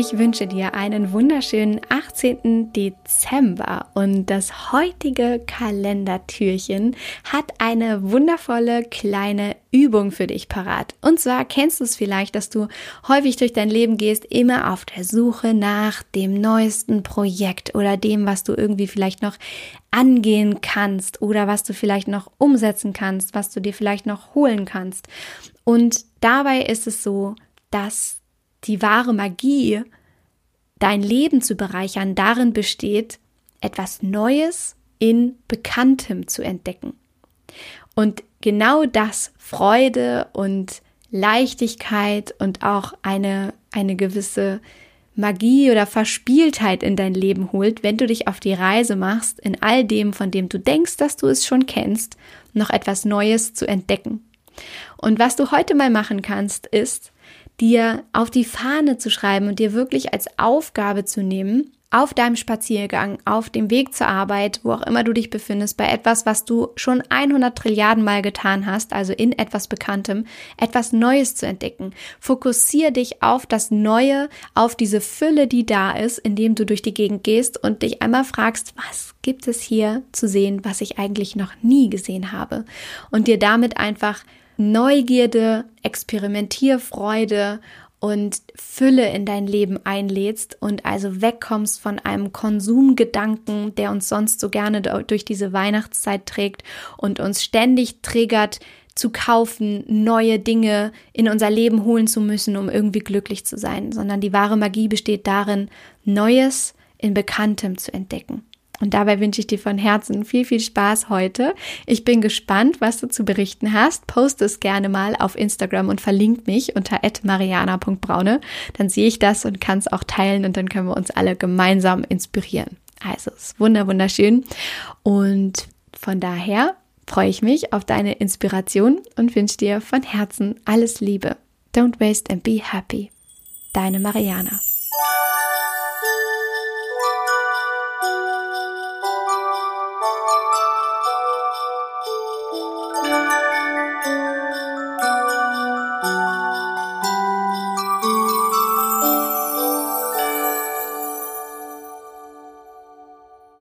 Ich wünsche dir einen wunderschönen 18. Dezember und das heutige Kalendertürchen hat eine wundervolle kleine Übung für dich parat. Und zwar kennst du es vielleicht, dass du häufig durch dein Leben gehst, immer auf der Suche nach dem neuesten Projekt oder dem, was du irgendwie vielleicht noch angehen kannst oder was du vielleicht noch umsetzen kannst, was du dir vielleicht noch holen kannst. Und dabei ist es so, dass die wahre Magie, dein Leben zu bereichern, darin besteht, etwas Neues in Bekanntem zu entdecken. Und genau das Freude und Leichtigkeit und auch eine, eine gewisse Magie oder Verspieltheit in dein Leben holt, wenn du dich auf die Reise machst, in all dem, von dem du denkst, dass du es schon kennst, noch etwas Neues zu entdecken. Und was du heute mal machen kannst, ist, dir auf die Fahne zu schreiben und dir wirklich als Aufgabe zu nehmen, auf deinem Spaziergang, auf dem Weg zur Arbeit, wo auch immer du dich befindest, bei etwas, was du schon 100 Trilliarden Mal getan hast, also in etwas Bekanntem, etwas Neues zu entdecken. Fokussier dich auf das Neue, auf diese Fülle, die da ist, indem du durch die Gegend gehst und dich einmal fragst, was gibt es hier zu sehen, was ich eigentlich noch nie gesehen habe? Und dir damit einfach Neugierde, Experimentierfreude und Fülle in dein Leben einlädst und also wegkommst von einem Konsumgedanken, der uns sonst so gerne durch diese Weihnachtszeit trägt und uns ständig triggert, zu kaufen, neue Dinge in unser Leben holen zu müssen, um irgendwie glücklich zu sein, sondern die wahre Magie besteht darin, Neues in Bekanntem zu entdecken. Und dabei wünsche ich dir von Herzen viel, viel Spaß heute. Ich bin gespannt, was du zu berichten hast. Poste es gerne mal auf Instagram und verlink mich unter mariana.braune. Dann sehe ich das und kann es auch teilen und dann können wir uns alle gemeinsam inspirieren. Also, es ist wunder, wunderschön. Und von daher freue ich mich auf deine Inspiration und wünsche dir von Herzen alles Liebe. Don't waste and be happy. Deine Mariana.